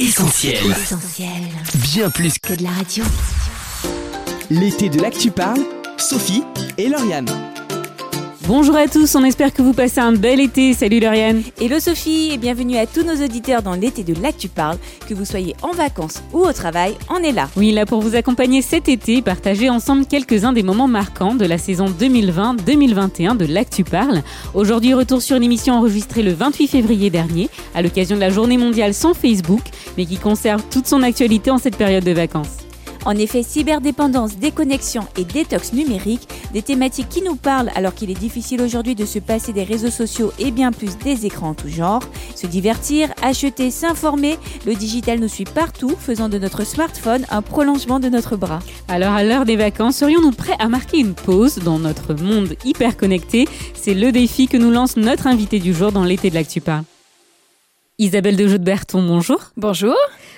Essentiel. Essentiel. Bien plus que Que de la radio. l'été de l'actu parle, Sophie et Lauriane. Bonjour à tous, on espère que vous passez un bel été. Salut Lauriane. Hello Sophie et bienvenue à tous nos auditeurs dans l'été de L'Actu Parle. Que vous soyez en vacances ou au travail, on est là. Oui, là pour vous accompagner cet été et partager ensemble quelques-uns des moments marquants de la saison 2020-2021 de l'Actu Parle. Aujourd'hui, retour sur une émission enregistrée le 28 février dernier à l'occasion de la journée mondiale sans Facebook, mais qui conserve toute son actualité en cette période de vacances. En effet, cyberdépendance, déconnexion et détox numérique, des thématiques qui nous parlent alors qu'il est difficile aujourd'hui de se passer des réseaux sociaux et bien plus des écrans en tout genre. Se divertir, acheter, s'informer, le digital nous suit partout, faisant de notre smartphone un prolongement de notre bras. Alors à l'heure des vacances, serions-nous prêts à marquer une pause dans notre monde hyper connecté C'est le défi que nous lance notre invité du jour dans l'été de l'Actu Parle. Isabelle de de Berton, bonjour. Bonjour,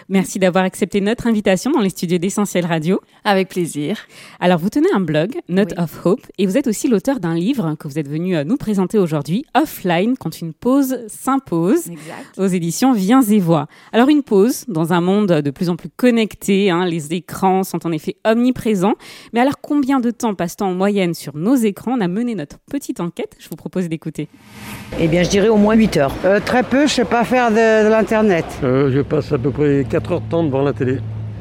Merci d'avoir accepté notre invitation dans les studios d'Essentiel Radio. avec plaisir. Alors, vous tenez un blog, Note Oui. of Hope, et vous êtes aussi l'auteur d'un livre que vous êtes venu euh, nous présenter aujourd'hui, Offline, quand une pause s'impose, aux éditions Viens et Voix. Alors, une pause dans un monde de plus en plus connecté, hein, les écrans sont en effet omniprésents. Mais alors, combien de temps passe-t-on en moyenne sur nos écrans? On a mené notre petite enquête, je vous propose d'écouter. Eh bien, je dirais au moins 8 heures. Euh, très peu, je sais pas faire de, de l'internet. Euh, je passe à peu près 4 heures de temps devant la télé.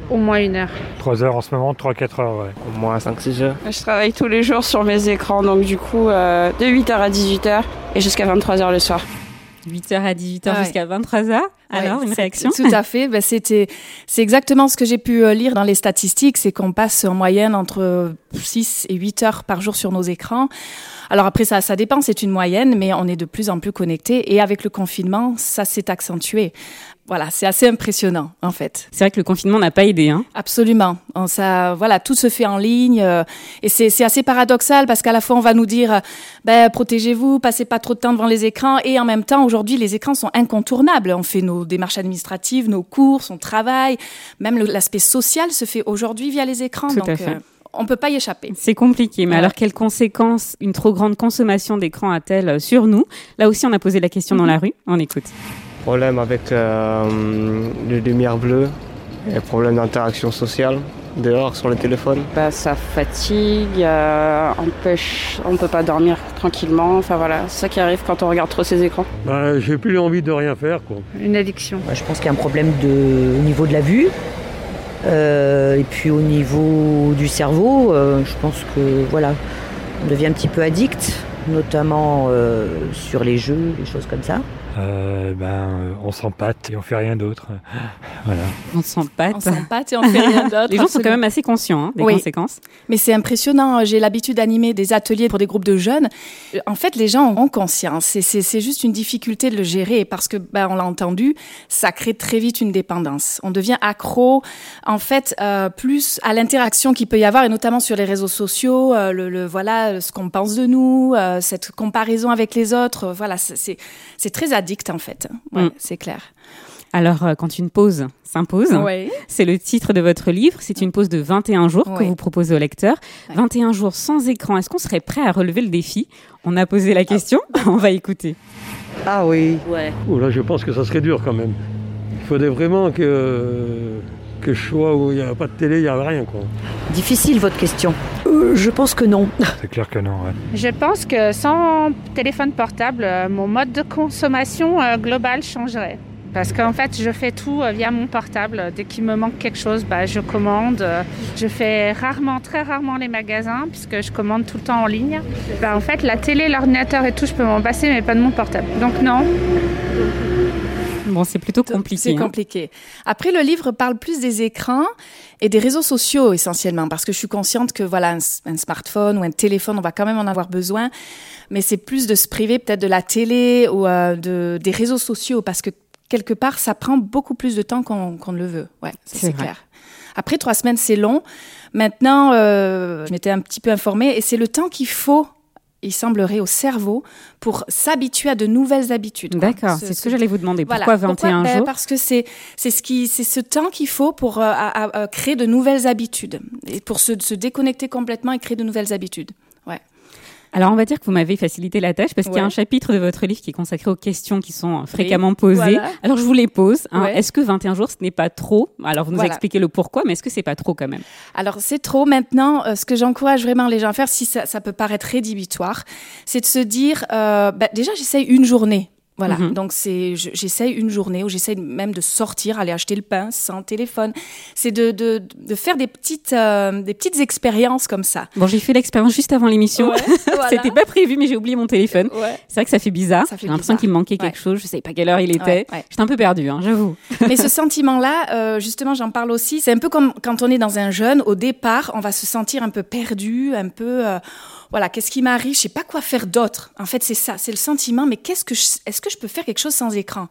Au moins une heure. 3 heures en ce moment, 3-4 heures, ouais. Au moins 5-6 heures. Je travaille tous les jours sur mes écrans, donc du coup, euh, de 8h à 18h et jusqu'à 23h le soir. 8h à 18h Ah ouais. jusqu'à 23h. Alors, Ouais, une réaction Tout à fait. Ben, c'était, c'est exactement ce que j'ai pu euh, lire dans les statistiques, c'est qu'on passe en moyenne entre 6 et 8 heures par jour sur nos écrans. Alors après, ça, ça dépend, c'est une moyenne, mais on est de plus en plus connectés. Et avec le confinement, ça s'est accentué. Voilà, c'est assez impressionnant, en fait. C'est vrai que le confinement n'a pas aidé. Hein. Absolument. On- Ça, voilà, tout se fait en ligne euh, et c'est assez paradoxal parce qu'à la fois on va nous dire, euh, ben protégez-vous, passez pas trop de temps devant les écrans et en même temps aujourd'hui les écrans sont incontournables. On fait nos démarches administratives, nos courses, on travaille, même l'aspect social se fait aujourd'hui via les écrans. Tout donc à fait. euh, on peut pas y échapper. C'est compliqué, mais Ouais. alors quelles conséquences une trop grande consommation d'écran a-t-elle sur nous? Là aussi, on a posé la question dans la rue. On écoute. Problème avec euh, les lumières bleues et problème d'interaction sociale dehors sur le téléphone. Bah, ça fatigue, euh, empêche, on peut pas dormir tranquillement. Enfin voilà, c'est ça qui arrive quand on regarde trop ces écrans. Bah, j'ai plus envie de rien faire, quoi. Une addiction. Bah, je pense qu'il y a un problème de, au niveau de la vue. Euh, et puis au niveau du cerveau, euh, je pense que voilà, on devient un petit peu addict, notamment euh, sur les jeux, des choses comme ça. Euh, ben, euh, on s'empâte et on fait rien d'autre. Voilà. On s'empâte. On s'empâte et on fait rien d'autre. Les gens sont quand même assez conscients hein, des Oui. conséquences. Mais c'est impressionnant. J'ai l'habitude d'animer des ateliers pour des groupes de jeunes. En fait, les gens ont conscience. Et c'est c'est juste une difficulté de le gérer parce que, ben, on l'a entendu, ça crée très vite une dépendance. On devient accro, en fait, euh, plus à l'interaction qu'il peut y avoir, et notamment sur les réseaux sociaux. euh, le, le- voilà, ce qu'on pense de nous, euh, cette comparaison avec les autres. euh, voilà, c'est- c'est c'est très addict en fait. Ouais, Mm. c'est clair. Alors, euh, quand une pause s'impose, Ouais. c'est le titre de votre livre. C'est une pause de 21 jours que Ouais. vous proposez au lecteur. Ouais. 21 jours sans écran. Est-ce qu'on serait prêt à relever le défi? On a posé la question. On va écouter. Ah oui. Oh là, je pense que ça serait dur quand même. Il faudrait vraiment que, que je sois où il n'y a pas de télé, il n'y a rien, quoi. Difficile votre question. Euh, je pense que non. C'est clair que non, ouais. Je pense que sans téléphone portable, euh, mon mode de consommation euh, global changerait. Parce qu'en fait, je fais tout via mon portable. Dès qu'il me manque quelque chose, bah, je commande. Je fais rarement, très rarement les magasins, puisque je commande tout le temps en ligne. Bah, en fait, la télé, l'ordinateur et tout, je peux m'en passer, mais pas de mon portable. Donc non, Bon, c'est plutôt compliqué. C'est hein. compliqué. Après, le livre parle plus des écrans et des réseaux sociaux essentiellement, parce que je suis consciente que voilà, un, smartphone ou un téléphone, on va quand même en avoir besoin, mais c'est plus de se priver peut-être de la télé ou euh, de, des réseaux sociaux, parce que quelque part, ça prend beaucoup plus de temps qu'on ne le veut. Ouais, C'est clair. Après, trois semaines, c'est long. Maintenant, euh, je m'étais un petit peu informée, et c'est le temps qu'il faut il semblerait, au cerveau pour s'habituer à de nouvelles habitudes. D'accord, c'est ce Ce- que j'allais vous demander. voilà. Pourquoi 21 Ben, jours? Parce que c'est c'est ce qui ce temps qu'il faut pour euh, à- à- à créer de nouvelles habitudes et pour se, se déconnecter complètement et créer de nouvelles habitudes. Alors on va dire que vous m'avez facilité la tâche parce qu'il y a un chapitre de votre livre qui est consacré aux questions qui sont fréquemment posées. voilà. Alors je vous les pose. hein. Ouais. Est-ce que 21 jours ce n'est pas trop? Alors vous nous Voilà. expliquez le pourquoi, mais est-ce que c'est pas trop quand même? Alors c'est trop maintenant. euh, ce que j'encourage vraiment les gens à faire, si ça, ça peut paraître rédhibitoire, c'est de se dire, euh, bah, déjà j'essaye une journée. Voilà, Mhm. donc c'est je- j'essaye une journée où j'essaye même de sortir, aller acheter le pain sans téléphone. C'est de, de, de faire des petites euh, des petites expériences comme ça. Bon, j'ai fait l'expérience juste avant l'émission. voilà. C'était pas prévu, mais j'ai oublié mon téléphone. Ouais. C'est vrai que ça fait bizarre. Ça fait J'ai l'impression qu'il me manquait quelque Ouais. chose. Je savais pas quelle heure il était. Ouais, ouais. J'étais un peu perdue, hein, j'avoue. Mais ce sentiment-là, euh, justement, j'en parle aussi. C'est un peu comme quand on est dans un jeûne. Au départ, on va se sentir un peu perdu, un peu, euh, voilà, qu'est-ce qui m'arrive? Je sais pas quoi faire d'autre. En fait, c'est ça, c'est le sentiment. Mais qu'est-ce que, est-ce que je peux faire quelque chose sans écran?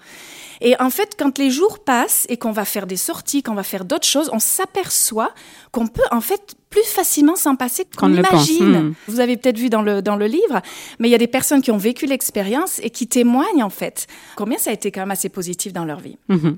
Et en fait, quand les jours passent et qu'on va faire des sorties, qu'on va faire d'autres choses, on s'aperçoit qu'on peut en fait plus facilement s'en passer Qu'on qu'on ne le pense. imagine. Hmm. Vous avez peut-être vu dans le, dans le livre, mais il y a des personnes qui ont vécu l'expérience et qui témoignent en fait combien ça a été quand même assez positif dans leur vie. Mhm.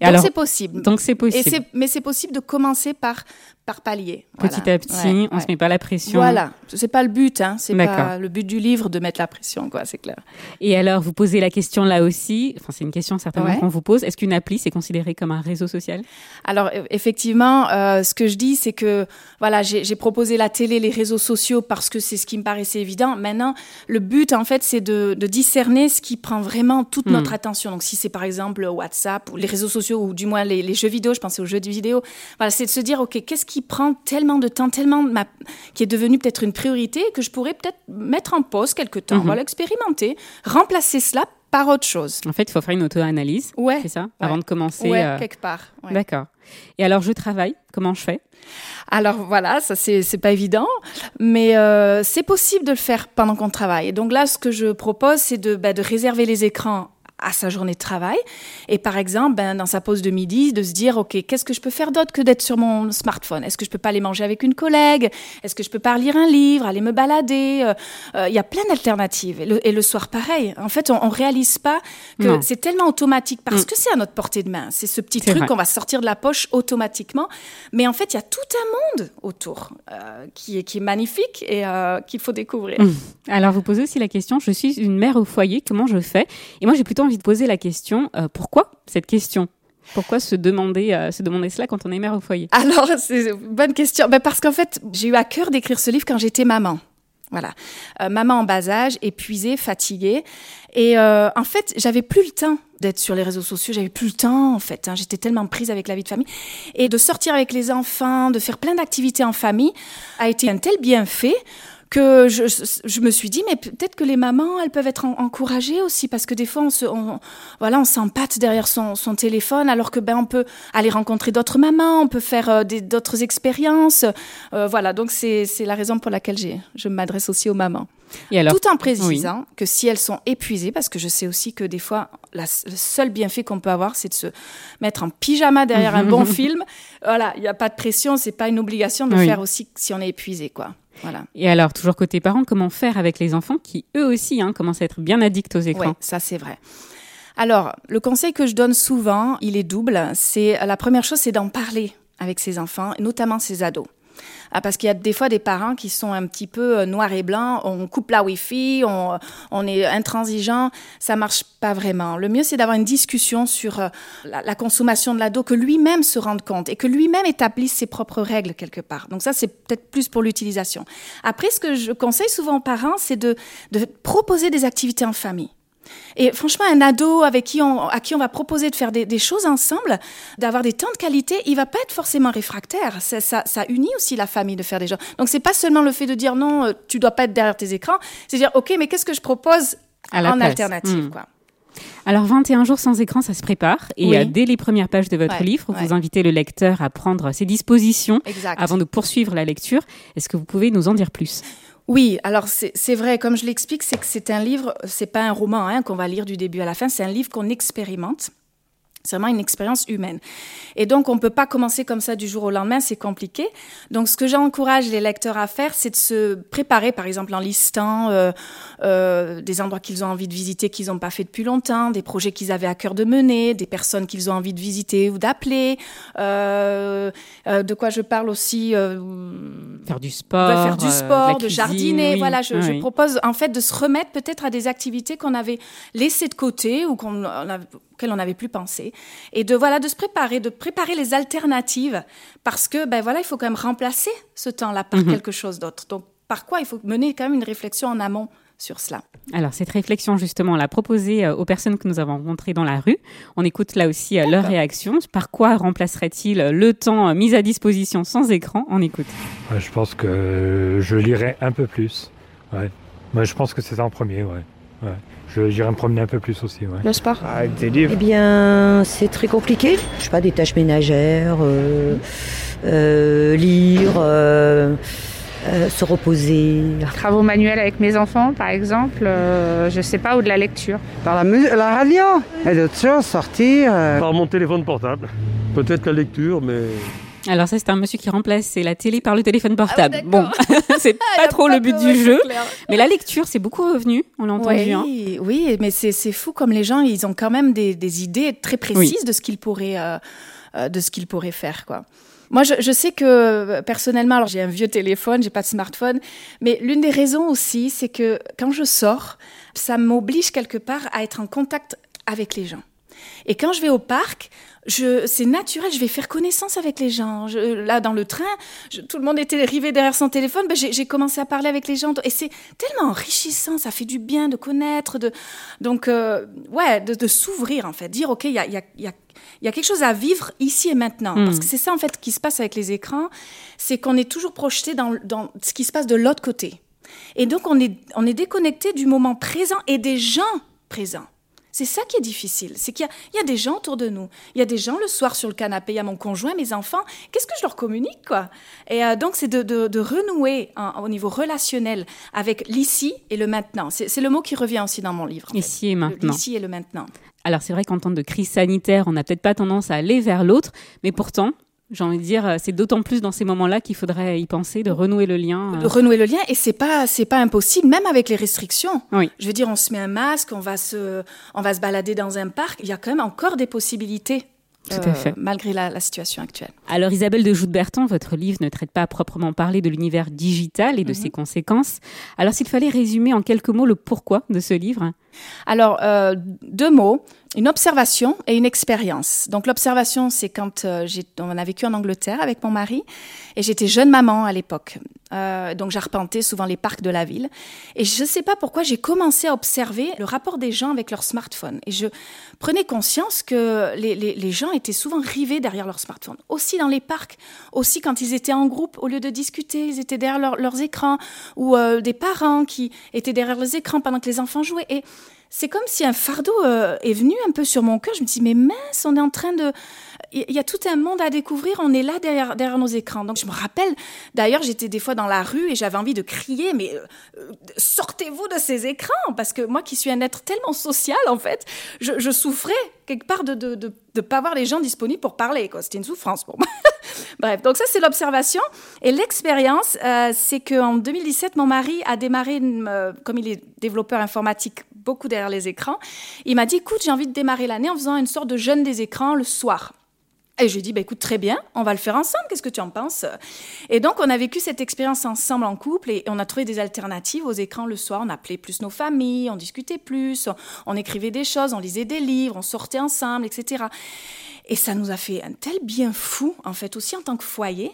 Et Donc c'est possible. donc c'est possible. mais c'est possible de commencer par, par palier. Petit à petit, Ouais, on ouais. se met pas la pression. Voilà, c'est pas le but, hein. c'est pas le but du livre de mettre la pression, quoi, c'est clair. Et alors, vous posez la question là aussi. Enfin, c'est une question certainement Ouais. qu'on vous pose. Est-ce qu'une appli c'est considéré comme un réseau social? Alors e- effectivement, euh, ce que je dis, c'est que voilà, j'ai j'ai proposé la télé, les réseaux sociaux parce que c'est ce qui me paraissait évident. Maintenant, le but en fait, c'est de, de discerner ce qui prend vraiment toute Hmm. notre attention. Donc si c'est par exemple WhatsApp ou les réseaux sociaux ou du moins les, les jeux vidéo, je pensais aux jeux vidéo. Voilà, c'est de se dire ok, qu'est-ce qui prend tellement de temps, tellement ma, qui est devenu peut-être une priorité que je pourrais peut-être mettre en pause quelque temps. Mhm. Voilà, expérimenter, remplacer cela par autre chose. En fait, il faut faire une auto-analyse. Ouais. C'est ça Ouais. Avant de commencer. Ouais, euh, quelque part. ouais. D'accord. Et alors, je travaille. Comment je fais? Alors voilà, ça c'est c'est pas évident, mais euh, c'est possible de le faire pendant qu'on travaille. Et donc là, ce que je propose, c'est de, bah, de réserver les écrans à sa journée de travail. Et par exemple ben, dans sa pause de midi de se dire ok qu'est-ce que je peux faire d'autre que d'être sur mon smartphone? Est-ce que je peux pas aller manger avec une collègue? Est-ce que je peux pas lire un livre aller me balader? Euh, euh, il y a plein d'alternatives. Et le, et le soir pareil. En fait on, on réalise pas que c'est tellement automatique parce Mm. que c'est à notre portée de main. C'est ce petit truc qu'on va sortir de la poche automatiquement. Mais en fait il y a tout un monde autour euh, qui, est, qui est magnifique et euh, qu'il faut découvrir. Mm. Alors, vous posez aussi la question. Je suis une mère au foyer, comment je fais? Et moi, j'ai plutôt envie de poser la question euh, pourquoi cette question? Pourquoi se demander, euh, se demander cela quand on est mère au foyer Alors, c'est une bonne question. Ben, parce qu'en fait, j'ai eu à cœur d'écrire ce livre quand j'étais maman. Voilà. Euh, maman en bas âge, épuisée, fatiguée. Et en fait, j'avais plus le temps d'être sur les réseaux sociaux. J'avais plus le temps, en fait. hein. J'étais tellement prise avec la vie de famille. Et de sortir avec les enfants, de faire plein d'activités en famille, a été un tel bienfait que je, je me suis dit, mais peut-être que les mamans, elles peuvent être en- encouragées aussi, parce que des fois, on se, on, voilà, on s'empâte derrière son, son téléphone, alors que ben on peut aller rencontrer d'autres mamans, on peut faire euh, d'autres expériences, Euh, voilà. Donc c'est la raison pour laquelle j'ai, je m'adresse aussi aux mamans, Et alors tout en précisant que si elles sont épuisées, parce que je sais aussi que des fois, la, le seul bienfait qu'on peut avoir, c'est de se mettre en pyjama derrière un bon film. Voilà, il n'y a pas de pression, c'est pas une obligation de le Oui. faire aussi si on est épuisé, quoi. Voilà. Et alors, toujours côté parents, comment faire avec les enfants qui, eux aussi, hein, commencent à être bien addicts aux écrans? Oui, ça c'est vrai. Alors, le conseil que je donne souvent, il est double. C'est la première chose, c'est d'en parler avec ses enfants, notamment ses ados. Ah, parce qu'il y a des fois des parents qui sont un petit peu euh, noirs et blancs. On coupe la Wi-Fi, on, est intransigeant. Ça marche pas vraiment. Le mieux, c'est d'avoir une discussion sur euh, la, consommation de l'ado, que lui-même se rende compte et que lui-même établisse ses propres règles quelque part. Donc ça, c'est peut-être plus pour l'utilisation. Après, ce que je conseille souvent aux parents, c'est de proposer des activités en famille. Et franchement, un ado avec qui on, à qui on va proposer de faire des, des choses ensemble, d'avoir des temps de qualité, il va pas être forcément réfractaire. Ça, ça, ça unit aussi la famille de faire des choses. Donc c'est pas seulement le fait de dire non, euh, tu dois pas être derrière tes écrans, c'est dire ok, mais qu'est-ce que je propose À la en place. alternative, Hmm. quoi. Alors, 21 jours sans écran, ça se prépare. Et Oui. euh, dès les premières pages de votre Ouais, livre, ouais. vous invitez le lecteur à prendre ses dispositions Exact. avant de poursuivre la lecture. Est-ce que vous pouvez nous en dire plus? Oui, alors c'est vrai, comme je l'explique, c'est que c'est un livre, c'est pas un roman hein, qu'on va lire du début à la fin, c'est un livre qu'on expérimente. C'est vraiment une expérience humaine. Et donc, on ne peut pas commencer comme ça du jour au lendemain, c'est compliqué. Donc, ce que j'encourage les lecteurs à faire, c'est de se préparer, par exemple, en listant euh, euh, des endroits qu'ils ont envie de visiter qu'ils n'ont pas fait depuis longtemps, des projets qu'ils avaient à cœur de mener, des personnes qu'ils ont envie de visiter ou d'appeler. Euh, euh de quoi je parle aussi euh, Faire du sport. faire du sport, de, jardiner. Voilà, je, je, propose en fait de se remettre peut-être à des activités qu'on avait laissées de côté ou qu'on auxquelles on n'avait plus pensé, et de voilà de se préparer, de préparer les alternatives, parce que ben voilà, il faut quand même remplacer ce temps-là par mhm. quelque chose d'autre. Donc par quoi il faut mener quand même une réflexion en amont sur cela? Alors cette réflexion justement, on l'a proposée euh, aux personnes que nous avons rencontrées dans la rue. On écoute là aussi euh, leur réaction. Par quoi remplacerait-il le temps euh, mis à disposition sans écran? On écoute. je pense que je lirai un peu plus. Ouais. Moi, je pense que c'est ça en premier. Ouais. ouais. J'irai me promener un peu plus aussi. Ouais. Le sport ah, Avec des livres Eh bien, c'est très compliqué. Je sais pas, des tâches ménagères, euh, euh, lire, euh, se reposer. Travaux manuels avec mes enfants, par exemple, je sais pas, ou de la lecture. Par la, la radio et d'autres choses, sortir. Par mon téléphone portable. Peut-être la lecture, mais alors ça, c'est un monsieur qui remplace la télé par le téléphone portable. Ah, bon, c'est pas trop le but du jeu. Mais la lecture, c'est beaucoup revenu, on l'a entendu. Oui, hein. oui mais c'est fou comme les gens, ils ont quand même des, idées très précises de ce qu'ils pourraient, euh, euh, de ce qu'ils pourraient faire, quoi. Moi, je, je, sais que personnellement, alors j'ai un vieux téléphone, j'ai pas de smartphone, mais l'une des raisons aussi, c'est que quand je sors, ça m'oblige quelque part à être en contact avec les gens. Et quand je vais au parc, c'est naturel, je vais faire connaissance avec les gens. là, dans le train, tout le monde était rivé derrière son téléphone, ben, j'ai commencé à parler avec les gens. Et c'est tellement enrichissant, ça fait du bien de connaître, de, donc, euh, ouais, de, s'ouvrir, en fait. Dire, OK, il y a, y, a, y a, quelque chose à vivre ici et maintenant. Parce hmm. que c'est ça, en fait, qui se passe avec les écrans, c'est qu'on est toujours projeté dans, dans ce qui se passe de l'autre côté. Et donc, on est, on est déconnecté du moment présent et des gens présents. C'est ça qui est difficile. C'est qu'il y, a des gens autour de nous. Il y a des gens le soir sur le canapé, il y a mon conjoint, mes enfants. Qu'est-ce que je leur communique, quoi? Et euh, donc, c'est de, renouer au niveau relationnel avec l'ici et le maintenant. C'est le mot qui revient aussi dans mon livre. Ici et maintenant. L'ici et le maintenant. Alors, c'est vrai qu'en temps de crise sanitaire, on n'a peut-être pas tendance à aller vers l'autre, mais pourtant, j'ai envie de dire, euh, c'est d'autant plus dans ces moments-là qu'il faudrait y penser, de renouer le lien. De renouer le lien, et c'est pas, c'est pas impossible, même avec les restrictions. Oui. Je veux dire, on se met un masque, on va se, on va se balader dans un parc. Il y a quand même encore des possibilités. Tout à fait. malgré la, situation actuelle. Alors Isabelle de Joute-Berton, votre livre ne traite pas à proprement parler de l'univers digital et de mhm. ses conséquences. Alors s'il fallait résumer en quelques mots le pourquoi de ce livre? Alors euh, deux mots une observation et une expérience. Donc l'observation, c'est quand euh, on a vécu en Angleterre avec mon mari et j'étais jeune maman à l'époque. Euh, donc j'arpentais souvent les parcs de la ville et je ne sais pas pourquoi j'ai commencé à observer le rapport des gens avec leur smartphone et je prenais conscience que les, gens étaient souvent rivés derrière leur smartphone. Aussi dans les parcs, aussi quand ils étaient en groupe, au lieu de discuter, ils étaient derrière leurs écrans ou euh, des parents qui étaient derrière leurs écrans pendant que les enfants jouaient et c'est comme si un fardeau est venu un peu sur mon cœur. Je me dis, mais mince, on est en train de... Il y a tout un monde à découvrir, on est là derrière, nos écrans. Donc je me rappelle, d'ailleurs, j'étais des fois dans la rue et j'avais envie de crier, mais euh, sortez-vous de ces écrans, parce que moi qui suis un être tellement social, en fait, je, souffrais quelque part de ne pas voir les gens disponibles pour parler. C'était une souffrance pour moi. Bref, donc ça c'est l'observation. Et l'expérience, euh, c'est qu'en 2017, mon mari a démarré, euh, comme il est développeur informatique, beaucoup derrière les écrans, il m'a dit, écoute, j'ai envie de démarrer l'année en faisant une sorte de jeûne des écrans le soir. Et je lui ai dit, bah, écoute, très bien, on va le faire ensemble, qu'est-ce que tu en penses? Et donc, on a vécu cette expérience ensemble en couple et on a trouvé des alternatives aux écrans le soir. On appelait plus nos familles, on discutait plus, on, écrivait des choses, on lisait des livres, on sortait ensemble, etc. Et ça nous a fait un tel bien fou, en fait, aussi en tant que foyer,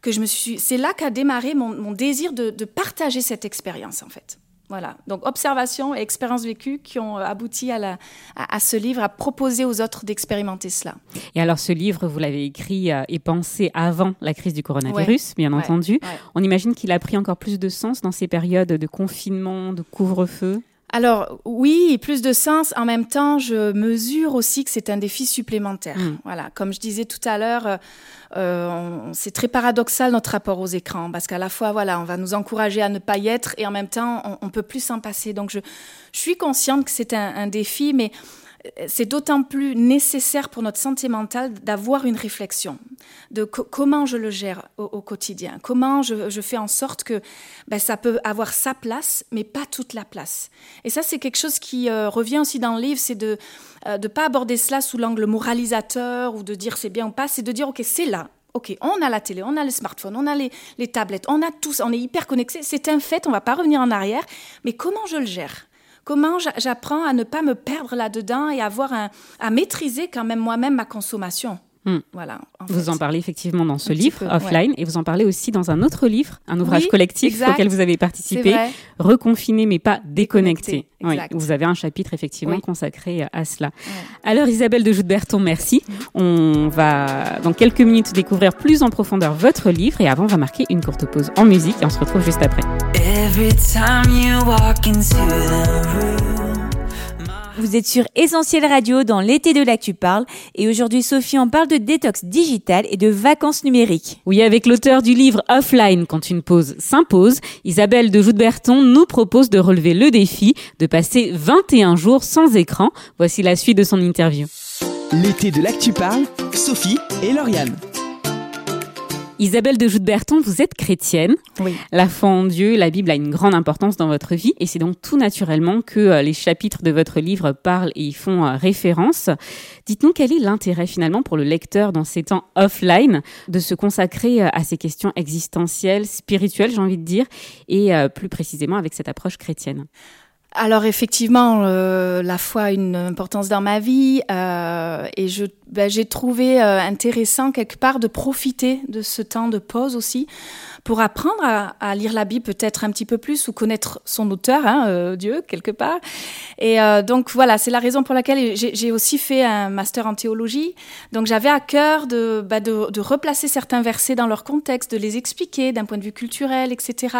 que je me suis. C'est là qu'a démarré mon, désir de, de partager cette expérience, en fait. Voilà, donc observation et expériences vécues qui ont abouti à, la, à, ce livre, à proposer aux autres d'expérimenter cela. Et alors ce livre, vous l'avez écrit euh, et pensé avant la crise du coronavirus, bien entendu. On imagine qu'il a pris encore plus de sens dans ces périodes de confinement, de couvre-feu alors oui, plus de sens. En même temps, je mesure aussi que c'est un défi supplémentaire. Mm. Voilà, comme je disais tout à l'heure, euh, euh, c'est très paradoxal notre rapport aux écrans parce qu'à la fois, voilà, on va nous encourager à ne pas y être et en même temps, on, on peut plus s'en passer. Donc je, je suis consciente que c'est un, un, défi, mais c'est d'autant plus nécessaire pour notre santé mentale d'avoir une réflexion de comment je le gère au, quotidien, comment je, fais en sorte que ben, ça peut avoir sa place, mais pas toute la place. Et ça, c'est quelque chose qui euh, revient aussi dans le livre, c'est de ne euh, pas aborder cela sous l'angle moralisateur ou de dire c'est bien ou pas, c'est de dire ok, c'est là, OK, on a la télé, on a le smartphone, on a les, les tablettes, on a tout on est hyper connecté, c'est un fait, on va pas revenir en arrière, mais comment je le gère? Comment j'apprends à ne pas me perdre là-dedans et avoir un, à maîtriser quand même moi-même ma consommation? Hmm. Voilà. vous en parlez effectivement dans ce livre, Offline, et vous en parlez aussi dans un autre livre, un ouvrage collectif auquel vous avez participé, Reconfiné mais pas déconnecté. vous avez un chapitre effectivement consacré à cela. Alors Isabelle de Joute-Berton, merci. On va dans quelques minutes découvrir plus en profondeur votre livre, et avant on va marquer une courte pause en musique, et on se retrouve juste après. Every time you walk into the room. Vous êtes sur Essentiel Radio dans l'été de l'actu parle et aujourd'hui Sophie en parle de détox digital et de vacances numériques. Oui, avec l'auteur du livre Offline quand une pause s'impose, Isabelle de Joute-Berton nous propose de relever le défi de passer 21 jours sans écran. Voici la suite de son interview. L'été de l'actu parle, Sophie et Lauriane. Isabelle de Joute-Berton, vous êtes chrétienne. Oui. La foi en Dieu, la Bible a une grande importance dans votre vie et c'est donc tout naturellement que euh, les chapitres de votre livre parlent et y font euh, référence. Dites-nous quel est l'intérêt finalement pour le lecteur dans ces temps offline de se consacrer euh, à ces questions existentielles, spirituelles, j'ai envie de dire, et plus précisément avec cette approche chrétienne? Alors effectivement, la foi a une importance dans ma vie et je ben, j'ai trouvé euh, intéressant quelque part de profiter de ce temps de pause aussi pour apprendre à, lire la Bible peut-être un petit peu plus ou connaître son auteur, hein, euh, Dieu, quelque part. Et euh, donc voilà, c'est la raison pour laquelle j'ai aussi fait un master en théologie. Donc j'avais à cœur de, bah, de, de, replacer certains versets dans leur contexte, de les expliquer d'un point de vue culturel, etc.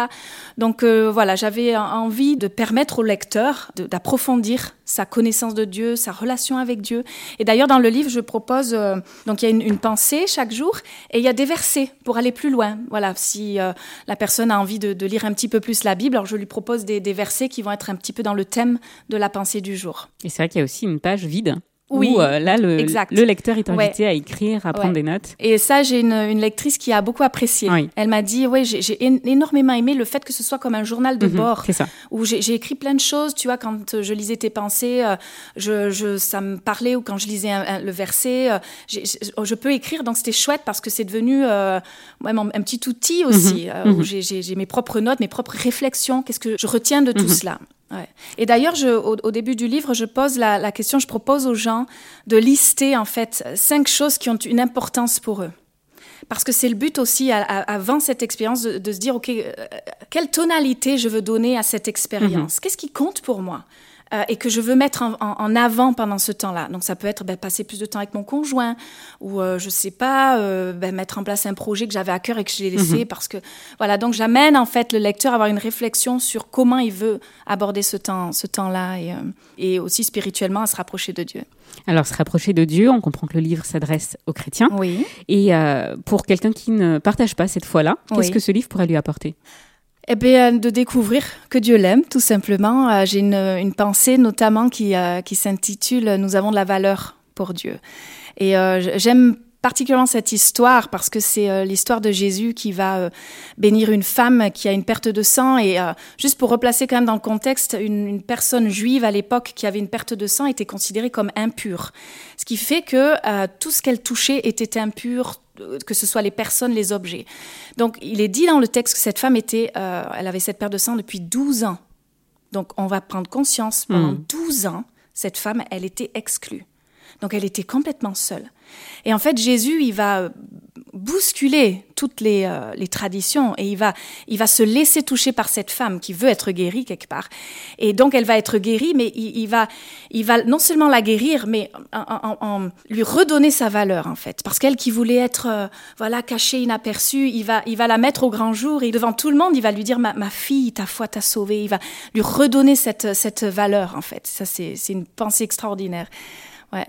Donc voilà, j'avais envie de permettre au lecteur d'approfondir sa connaissance de Dieu, sa relation avec Dieu. Et d'ailleurs, dans le livre, je propose, euh, donc il y a une, pensée chaque jour, et il y a des versets pour aller plus loin. Voilà, si euh, la personne a envie de, lire un petit peu plus la Bible, alors je lui propose des, des versets qui vont être un petit peu dans le thème de la pensée du jour. Et c'est vrai qu'il y a aussi une page vide oui, où euh, là, le, le, lecteur est invité à écrire, à prendre des notes. Et ça, j'ai une, une, lectrice qui a beaucoup apprécié. Elle m'a dit, oui, j'ai énormément aimé le fait que ce soit comme un journal de mhm, bord, ça. où j'ai écrit plein de choses. Tu vois, quand je lisais tes pensées, euh, je, je, ça me parlait, ou quand je lisais le verset, euh, je peux écrire. Donc c'était chouette parce que c'est devenu euh, un petit outil aussi, mhm, où mhm. j'ai mes propres notes, mes propres réflexions. Qu'est-ce que je retiens de tout cela? Ouais. Et d'ailleurs, au, au, début du livre, je pose la, la, question, je propose aux gens de lister en fait cinq choses qui ont une importance pour eux. Parce que c'est le but aussi, avant cette expérience, de, se dire, OK, euh, quelle tonalité je veux donner à cette expérience? Mm-hmm. Qu'est-ce qui compte pour moi? Euh, et que je veux mettre en, avant pendant ce temps-là. Donc ça peut être ben, passer plus de temps avec mon conjoint ou euh, je sais pas euh, ben, mettre en place un projet que j'avais à cœur et que je l'ai laissé mhm. parce que voilà donc j'amène en fait le lecteur à avoir une réflexion sur comment il veut aborder ce temps ce temps-là et, et aussi spirituellement à se rapprocher de Dieu. Alors, se rapprocher de Dieu, on comprend que le livre s'adresse aux chrétiens. Oui. Et pour quelqu'un qui ne partage pas cette foi-là, qu'est-ce que ce livre pourrait lui apporter? Eh bien, de découvrir que Dieu l'aime, tout simplement. Euh, j'ai une, pensée notamment qui, euh, qui s'intitule Nous avons de la valeur pour Dieu. Et euh, j'aime particulièrement cette histoire parce que c'est l'histoire de Jésus qui va bénir une femme qui a une perte de sang et juste pour replacer quand même dans le contexte, une personne juive à l'époque qui avait une perte de sang était considérée comme impure, ce qui fait que tout ce qu'elle touchait était impur, que ce soit les personnes, les objets. Donc, il est dit dans le texte que cette femme était, euh, elle avait cette perte de sang depuis 12 ans. Donc, on va prendre conscience, pendant 12 hmm. ans, cette femme, elle était exclue. Donc, elle était complètement seule. Et en fait, Jésus, il va bousculer toutes les, euh, les, traditions et il va, il va se laisser toucher par cette femme qui veut être guérie quelque part. Et donc elle va être guérie, mais il, va, il va non seulement la guérir, mais lui redonner sa valeur en fait. Parce qu'elle qui voulait être euh, voilà cachée, inaperçue, il va, il va la mettre au grand jour et devant tout le monde, il va lui dire ma, ma fille, ta foi t'a sauvée. Il va lui redonner cette, cette valeur en fait. Ça c'est une pensée extraordinaire. Ouais.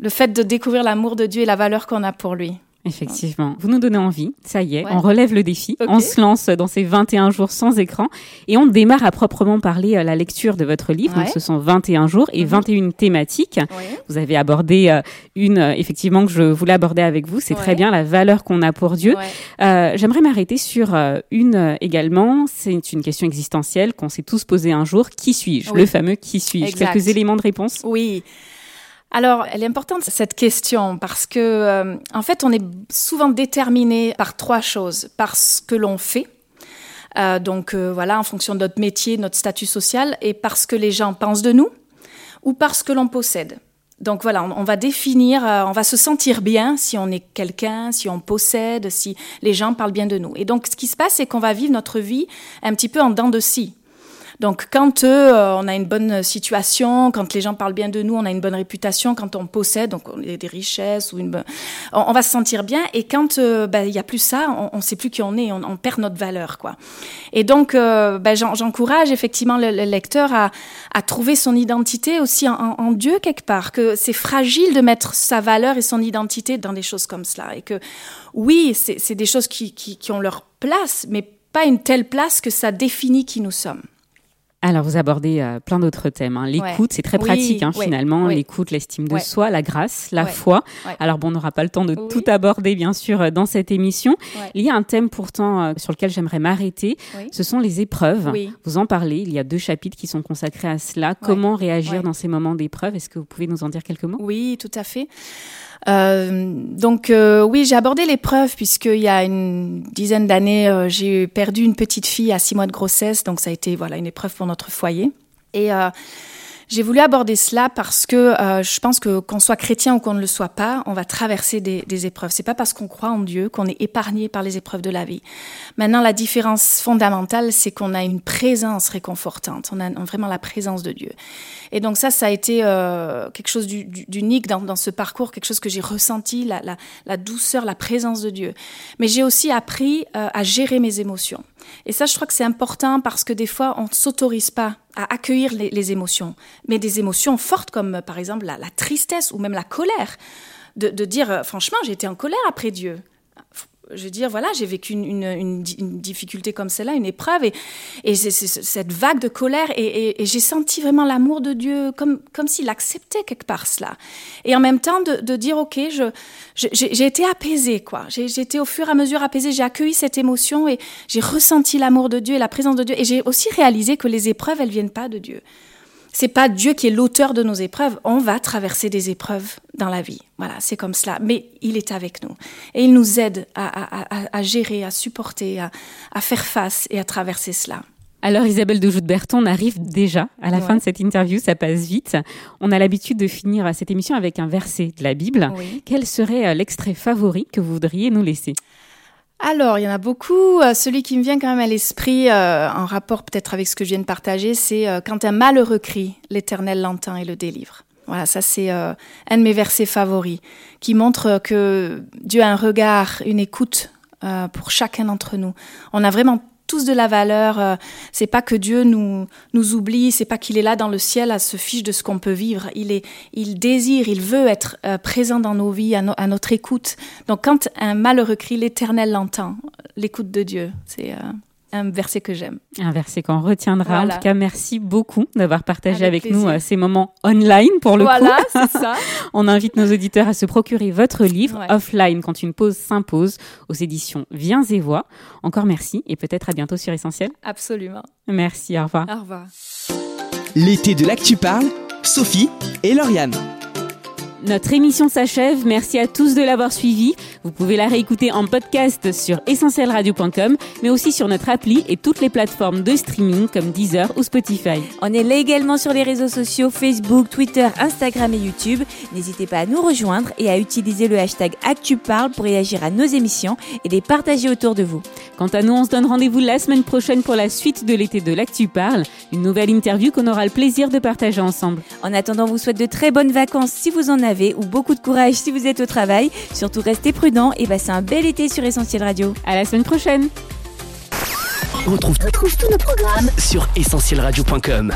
le fait de découvrir l'amour de Dieu et la valeur qu'on a pour lui. Effectivement. Vous nous donnez envie. Ça y est, Ouais. on relève le défi. On se lance dans ces 21 jours sans écran et on démarre à proprement parler euh, la lecture de votre livre. Donc Ouais. ce sont 21 jours et Mhm. 21 thématiques. Ouais. Vous avez abordé euh, une, euh, effectivement, que je voulais aborder avec vous. C'est très bien la valeur qu'on a pour Dieu. Ouais. Euh, J'aimerais m'arrêter sur euh, une euh, également. C'est une question existentielle qu'on s'est tous posé un jour. Qui suis-je? Oui. Le fameux qui suis-je? Quelques éléments de réponse? Oui. Alors, elle est importante cette question parce que, euh, en fait, on est souvent déterminé par trois choses par ce que l'on fait. Euh, donc, euh, voilà, en fonction de notre métier, notre statut social, et parce que les gens pensent de nous, ou parce que l'on possède. Donc voilà, on, va définir, on va se sentir bien si on est quelqu'un, si on possède, si les gens parlent bien de nous. Et donc, ce qui se passe, c'est qu'on va vivre notre vie un petit peu en dents de scie. Donc, quand euh, on a une bonne situation, quand les gens parlent bien de nous, on a une bonne réputation, quand on possède, donc des richesses ou une, on, on va se sentir bien. Et quand euh, ben, il y a plus ça, on, on sait plus qui on est, on, perd notre valeur, quoi. Et donc, euh, ben, j'en- j'encourage effectivement le, le lecteur à, trouver son identité aussi en, Dieu quelque part. Que c'est fragile de mettre sa valeur et son identité dans des choses comme cela, et que oui, c'est des choses qui, qui ont leur place, mais pas une telle place que ça définit qui nous sommes. Alors, vous abordez euh, plein d'autres thèmes. hein. L'écoute, Ouais. c'est très Oui, pratique hein, finalement. L'écoute, l'estime de soi, la grâce, la foi. Alors bon, on n'aura pas le temps de Oui. tout aborder, bien sûr, euh, dans cette émission. Il y a un thème pourtant euh, sur lequel j'aimerais m'arrêter. Oui. Ce sont les épreuves. Vous en parlez. Il y a deux chapitres qui sont consacrés à cela. Comment réagir dans ces moments d'épreuve? Est-ce que vous pouvez nous en dire quelques mots? Oui, tout à fait. Euh, donc euh, oui, j'ai abordé l'épreuve puisqu'il y a une dizaine d'années, euh, j'ai perdu une petite fille à six mois de grossesse, donc ça a été voilà une épreuve pour notre foyer. Et j'ai voulu aborder cela parce que euh, je pense que qu'on soit chrétien ou qu'on ne le soit pas, on va traverser des, des épreuves. C'est pas parce qu'on croit en Dieu qu'on est épargné par les épreuves de la vie. Maintenant, la différence fondamentale, c'est qu'on a une présence réconfortante. On a vraiment la présence de Dieu. Et donc ça, ça a été euh, quelque chose du- du- d'unique dans, dans ce parcours, quelque chose que j'ai ressenti, la, la, la douceur, la présence de Dieu. Mais j'ai aussi appris euh, à gérer mes émotions. Et ça, je crois que c'est important parce que des fois, on ne s'autorise pas à accueillir les, émotions, mais des émotions fortes comme euh, par exemple la, tristesse ou même la colère. De, de dire, euh, franchement, été en colère après Dieu. Je veux dire, voilà, j'ai vécu une, une, une di- une difficulté comme celle-là, une épreuve, et, cette vague de colère, et, j'ai senti vraiment l'amour de Dieu, comme, comme s'il acceptait quelque part cela. Et en même temps, de, dire, OK, je, j'ai été apaisée, quoi. J'ai j'ai été au fur et à mesure apaisée, j'ai accueilli cette émotion, et j'ai ressenti l'amour de Dieu et la présence de Dieu, et j'ai aussi réalisé que les épreuves, elles viennent pas de Dieu. C'est pas Dieu qui est l'auteur de nos épreuves. On va traverser des épreuves dans la vie. Voilà, c'est comme cela. Mais il est avec nous. Et il nous aide à, à- à- à gérer, à supporter, à, faire face et à traverser cela. Alors Isabelle de Joute-Berton, on arrive déjà à la Ouais. fin de cette interview, ça passe vite. On a l'habitude de finir cette émission avec un verset de la Bible. Oui. Quel serait euh, l'extrait favori que vous voudriez nous laisser? Alors, il y en a beaucoup. Euh, Celui qui me vient quand même à l'esprit, euh, en rapport peut-être avec ce que je viens de partager, c'est euh, quand un malheureux crie, l'Éternel l'entend et le délivre. Voilà, ça c'est un de mes versets favoris, qui montre que Dieu a un regard, une écoute pour chacun d'entre nous. On a vraiment tous de la valeur. euh, c'est pas que Dieu nous nous oublie, c'est pas qu'il est là dans le ciel à se fiche de ce qu'on peut vivre. Il est, il désire, il veut être euh, présent dans nos vies, à, à notre écoute. Donc quand un malheureux crie, l'Éternel l'entend. L'écoute de Dieu, c'est euh, un verset que j'aime. Un verset qu'on retiendra. En Voilà. tout cas, merci beaucoup d'avoir partagé avec, Avec nous euh, ces moments online pour le voilà, coup. c'est ça. On invite nos auditeurs à se procurer votre livre Ouais. offline quand une pause s'impose aux éditions Viens et Voix. Encore merci et peut-être à bientôt sur Essentiel. Absolument. Merci, au revoir. Au revoir. L'été de l'actu parle, Sophie et Lauriane. Notre émission s'achève. Merci à tous de l'avoir suivi. Vous pouvez la réécouter en podcast sur essentielradio.com, mais aussi sur notre appli et toutes les plateformes de streaming comme Deezer ou Spotify. On est là également sur les réseaux sociaux Facebook, Twitter, Instagram et YouTube. N'hésitez pas à nous rejoindre et à utiliser le hashtag ActuParle pour réagir à nos émissions et les partager autour de vous. Quant à nous, on se donne rendez-vous la semaine prochaine pour la suite de l'été de l'Actu Parle, une nouvelle interview qu'on aura le plaisir de partager ensemble. En attendant, on vous souhaite de très bonnes vacances si vous en avez ou beaucoup de courage si vous êtes au travail. Surtout restez prudents et passez un bel été sur Essentiel Radio. À la semaine prochaine! On retrouve, tous nos programmes sur essentielradio.com.